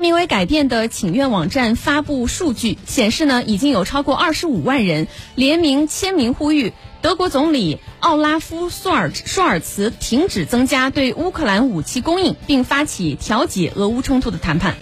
名为改变的请愿网站发布数据显示呢已经有超过二十五万人联名签名呼吁德国总理奥拉夫索尔舒尔茨停止增加对乌克兰武器供应并发起调解俄乌冲突的谈判。